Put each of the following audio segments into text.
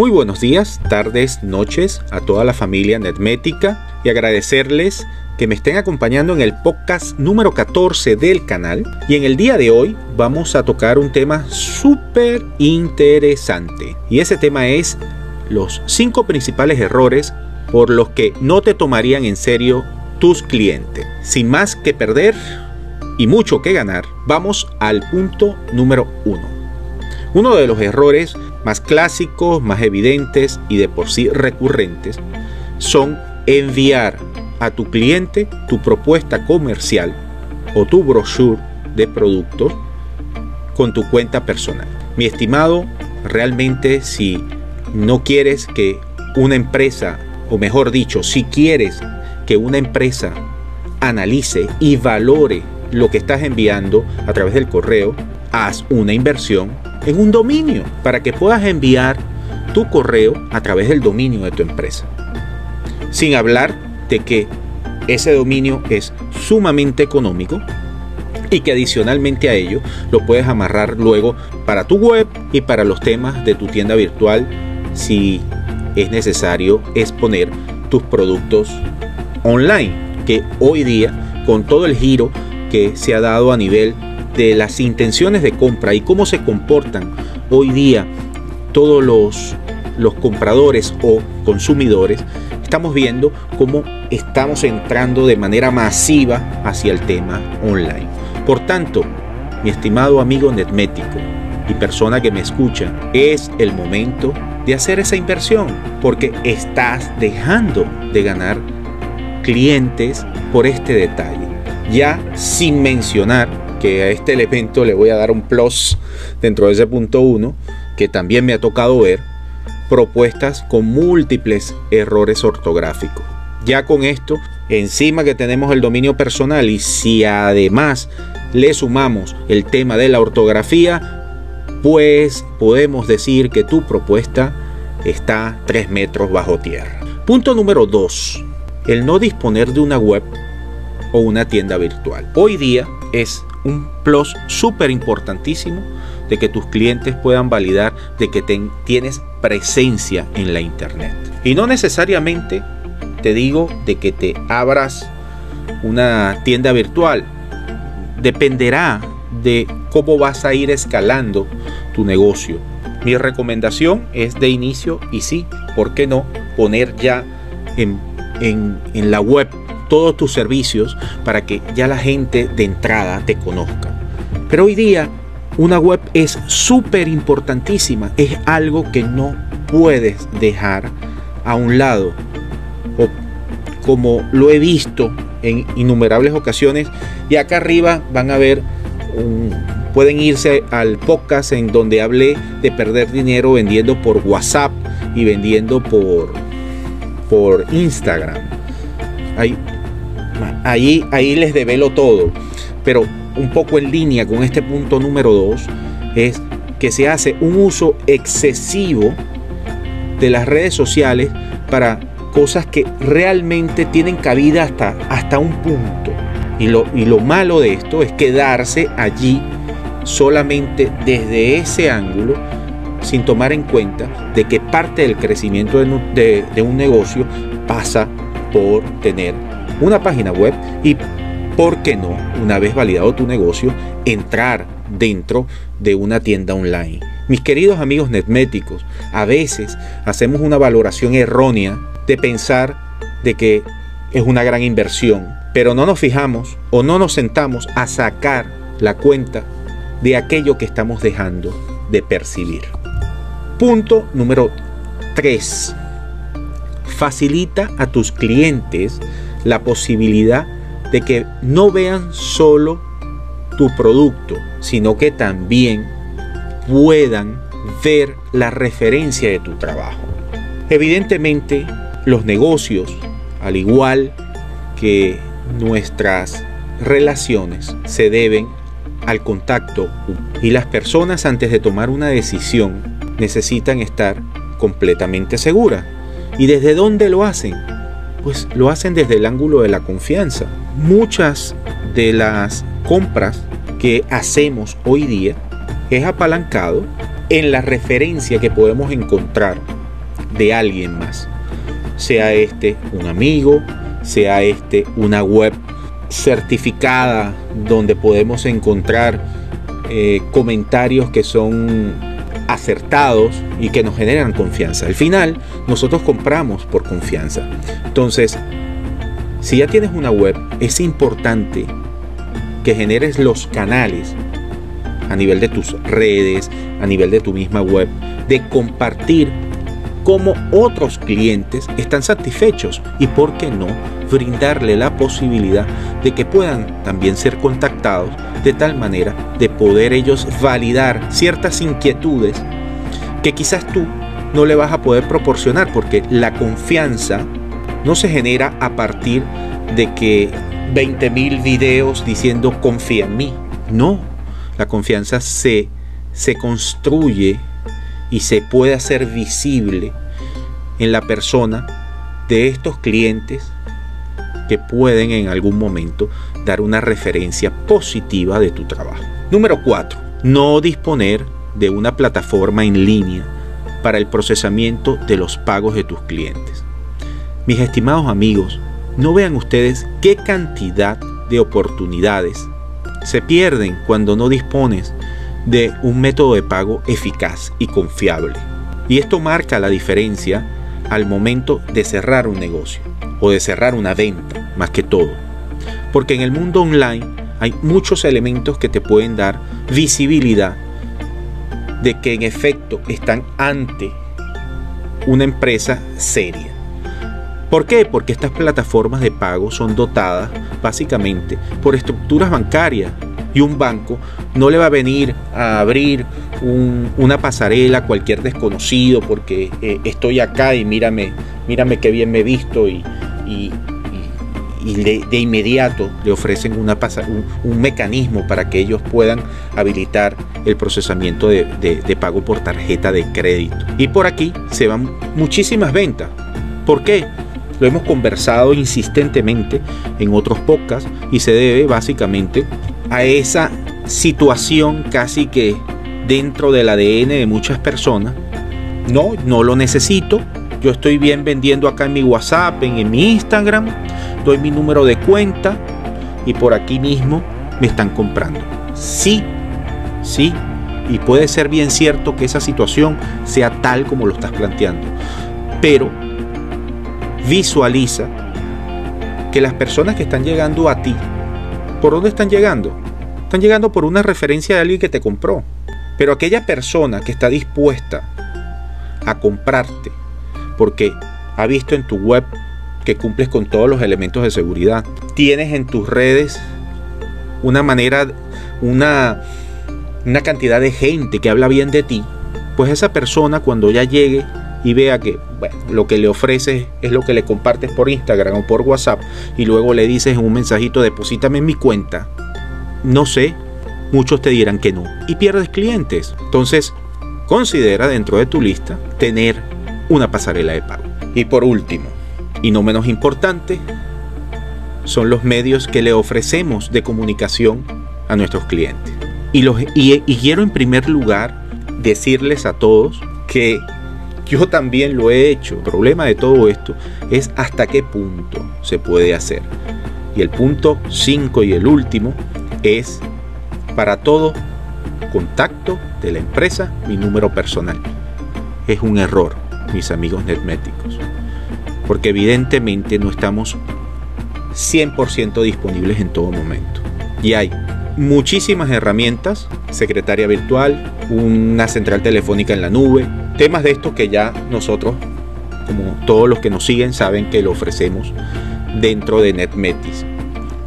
Muy buenos días, tardes, noches a toda la familia Netmética y agradecerles que me estén acompañando en el podcast número 14 del canal. Y en el día de hoy vamos a tocar un tema súper interesante. Y ese tema es los 5 principales errores por los que no te tomarían en serio tus clientes. Sin más que perder y mucho que ganar, vamos al punto número 1. Uno de los errores más clásicos, más evidentes y de por sí recurrentes son enviar a tu cliente tu propuesta comercial o tu brochure de productos con tu cuenta personal. Mi estimado, realmente si no quieres que una empresa, o mejor dicho, si quieres que una empresa analice y valore lo que estás enviando a través del correo, haz una inversión en un dominio para que puedas enviar tu correo a través del dominio de tu empresa. Sin hablar de que ese dominio es sumamente económico y que adicionalmente a ello lo puedes amarrar luego para tu web y para los temas de tu tienda virtual si es necesario exponer tus productos online, que hoy día con todo el giro que se ha dado a nivel de las intenciones de compra y cómo se comportan hoy día todos los, los compradores o consumidores, estamos viendo cómo estamos entrando de manera masiva hacia el tema online. Por tanto, mi estimado amigo netmético y persona que me escucha, es el momento de hacer esa inversión porque estás dejando de ganar clientes por este detalle. Ya sin mencionar que a este elemento le voy a dar un plus dentro de ese punto 1, que también me ha tocado ver, propuestas con múltiples errores ortográficos. Ya con esto, encima que tenemos el dominio personal y si además le sumamos el tema de la ortografía, pues podemos decir que tu propuesta está 3 metros bajo tierra. Punto número 2. El no disponer de una web o una tienda virtual. Hoy día es un plus súper importantísimo de que tus clientes puedan validar de que tienes presencia en la internet. Y no necesariamente te digo de que te abras una tienda virtual. Dependerá de cómo vas a ir escalando tu negocio. Mi recomendación es de inicio y sí, ¿por qué no? Poner ya en, en, en la web todos tus servicios para que ya la gente de entrada te conozca. Pero hoy día una web es súper importantísima, es algo que no puedes dejar a un lado. O como lo he visto en innumerables ocasiones, y acá arriba van a ver, pueden irse al podcast en donde hablé de perder dinero vendiendo por WhatsApp y vendiendo por, por Instagram. Hay Ahí, les develo todo. Pero un poco en línea con este punto número 2 es que se hace un uso excesivo de las redes sociales para cosas que realmente tienen cabida hasta, hasta un punto. Y lo, y lo malo de esto es quedarse allí solamente desde ese ángulo sin tomar en cuenta de que parte del crecimiento de un negocio pasa por tener una página web y, ¿por qué no, una vez validado tu negocio, entrar dentro de una tienda online? Mis queridos amigos netméticos, a veces hacemos una valoración errónea de pensar de que es una gran inversión, pero no nos fijamos o no nos sentamos a sacar la cuenta de aquello que estamos dejando de percibir. Punto número 3. Facilita a tus clientes la posibilidad de que no vean solo tu producto, sino que también puedan ver la referencia de tu trabajo. Evidentemente, los negocios, al igual que nuestras relaciones, se deben al contacto y las personas antes de tomar una decisión necesitan estar completamente seguras. ¿Y desde dónde lo hacen? Pues lo hacen desde el ángulo de la confianza. Muchas de las compras que hacemos hoy día es apalancado en la referencia que podemos encontrar de alguien más. Sea este un amigo, sea este una web certificada donde podemos encontrar eh, comentarios que son acertados y que nos generan confianza. Al final, nosotros compramos por confianza. Entonces, si ya tienes una web, es importante que generes los canales a nivel de tus redes, a nivel de tu misma web, de compartir cómo otros clientes están satisfechos y por qué no brindarle la posibilidad de que puedan también ser contactados de tal manera de poder ellos validar ciertas inquietudes que quizás tú no le vas a poder proporcionar porque la confianza no se genera a partir de que 20.000 videos diciendo confía en mí. No, la confianza se, se construye y se puede hacer visible en la persona de estos clientes que pueden en algún momento dar una referencia positiva de tu trabajo. Número 4. No disponer de una plataforma en línea para el procesamiento de los pagos de tus clientes. Mis estimados amigos, no vean ustedes qué cantidad de oportunidades se pierden cuando no dispones de un método de pago eficaz y confiable. Y esto marca la diferencia al momento de cerrar un negocio o de cerrar una venta, más que todo. Porque en el mundo online hay muchos elementos que te pueden dar visibilidad de que en efecto están ante una empresa seria. ¿Por qué? Porque estas plataformas de pago son dotadas básicamente por estructuras bancarias y un banco no le va a venir a abrir una pasarela a cualquier desconocido porque eh, estoy acá y mírame, mírame qué bien me he visto y, de, inmediato le ofrecen una un, mecanismo para que ellos puedan habilitar el procesamiento de, de pago por tarjeta de crédito. Y por aquí se van muchísimas ventas. ¿Por qué? Lo hemos conversado insistentemente en otros podcasts y se debe básicamente a esa situación casi que dentro del ADN de muchas personas. No, no lo necesito. Yo estoy bien vendiendo acá en mi WhatsApp, en, en mi Instagram. Doy mi número de cuenta y por aquí mismo me están comprando. Sí, sí. Y puede ser bien cierto que esa situación sea tal como lo estás planteando. Pero visualiza que las personas que están llegando a ti, ¿por dónde están llegando? Están llegando por una referencia de alguien que te compró. Pero aquella persona que está dispuesta a comprarte porque ha visto en tu web que cumples con todos los elementos de seguridad, tienes en tus redes una manera, una, una cantidad de gente que habla bien de ti, pues esa persona cuando ya llegue y vea que lo que le ofreces es lo que le compartes por Instagram o por WhatsApp y luego le dices un mensajito deposítame en mi cuenta, no sé, muchos te dirán que no y pierdes clientes. Entonces, considera dentro de tu lista tener una pasarela de pago. Y por último, y no menos importante, son los medios que le ofrecemos de comunicación a nuestros clientes. Y, quiero en primer lugar decirles a todos que yo también lo he hecho. El problema de todo esto es hasta qué punto se puede hacer. Y el punto 5 y el último es para todo contacto de la empresa mi número personal. Es un error, mis amigos netméticos. Porque evidentemente no estamos 100% disponibles en todo momento. Y hay muchísimas herramientas, secretaria virtual, una central telefónica en la nube, temas de estos que ya nosotros, como todos los que nos siguen, saben que lo ofrecemos dentro de NetMetis.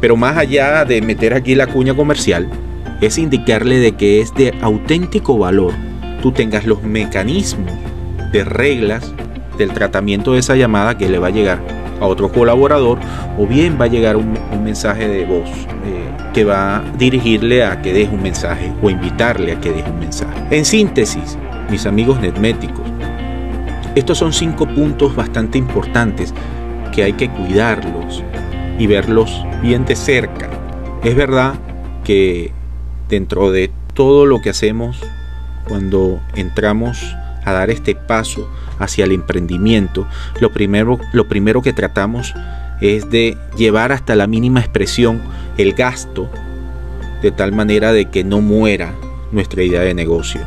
Pero más allá de meter aquí la cuña comercial, es indicarle de que es de auténtico valor tú tengas los mecanismos de reglas del tratamiento de esa llamada que le va a llegar a otro colaborador o bien va a llegar un, mensaje de voz eh, que va a dirigirle a que deje un mensaje o invitarle a que deje un mensaje. En síntesis, mis amigos netméticos, estos son cinco puntos bastante importantes que hay que cuidarlos y verlos bien de cerca. Es verdad que dentro de todo lo que hacemos cuando entramos a dar este paso hacia el emprendimiento, lo primero, lo primero que tratamos es de llevar hasta la mínima expresión el gasto de tal manera de que no muera nuestra idea de negocio.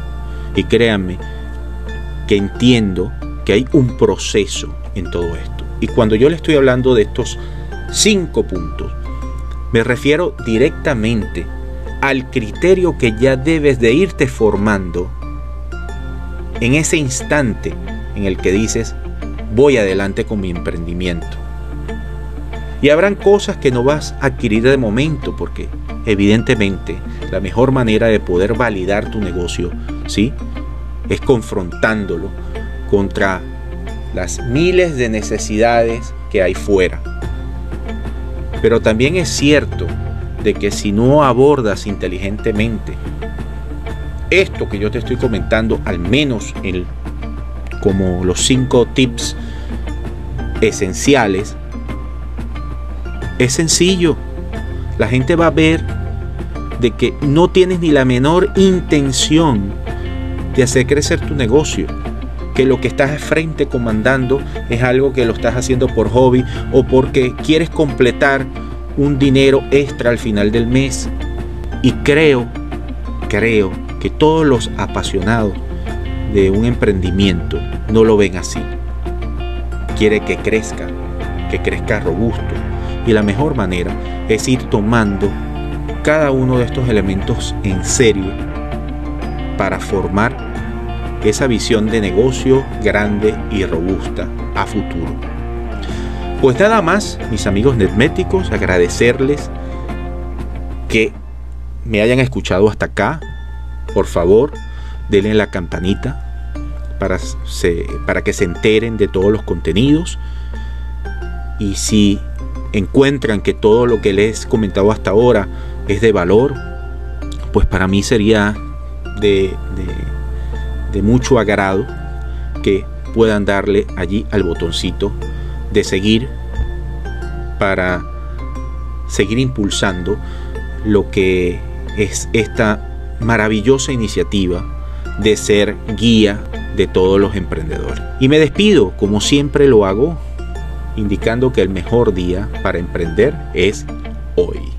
Y créanme que entiendo que hay un proceso en todo esto. Y cuando yo le estoy hablando de estos cinco puntos, me refiero directamente al criterio que ya debes de irte formando en ese instante en el que dices, voy adelante con mi emprendimiento. Y habrán cosas que no vas a adquirir de momento porque evidentemente la mejor manera de poder validar tu negocio, ¿sí? Es confrontándolo contra las miles de necesidades que hay fuera. Pero también es cierto de que si no abordas inteligentemente esto que yo te estoy comentando, al menos el, como los cinco tips esenciales, es sencillo. La gente va a ver de que no tienes ni la menor intención de hacer crecer tu negocio. Que lo que estás frente comandando es algo que lo estás haciendo por hobby o porque quieres completar un dinero extra al final del mes. Y creo, creo que todos los apasionados de un emprendimiento no lo ven así. Quiere que crezca, que crezca robusto. Y la mejor manera es ir tomando cada uno de estos elementos en serio para formar esa visión de negocio grande y robusta a futuro. Pues nada más, mis amigos netméticos, agradecerles que me hayan escuchado hasta acá. Por favor, denle la campanita para, para que se enteren de todos los contenidos. Y si encuentran que todo lo que les he comentado hasta ahora es de valor, pues para mí sería de, de mucho agrado que puedan darle allí al botoncito de seguir para seguir impulsando lo que es esta maravillosa iniciativa de ser guía de todos los emprendedores. Y me despido, como siempre lo hago, indicando que el mejor día para emprender es hoy.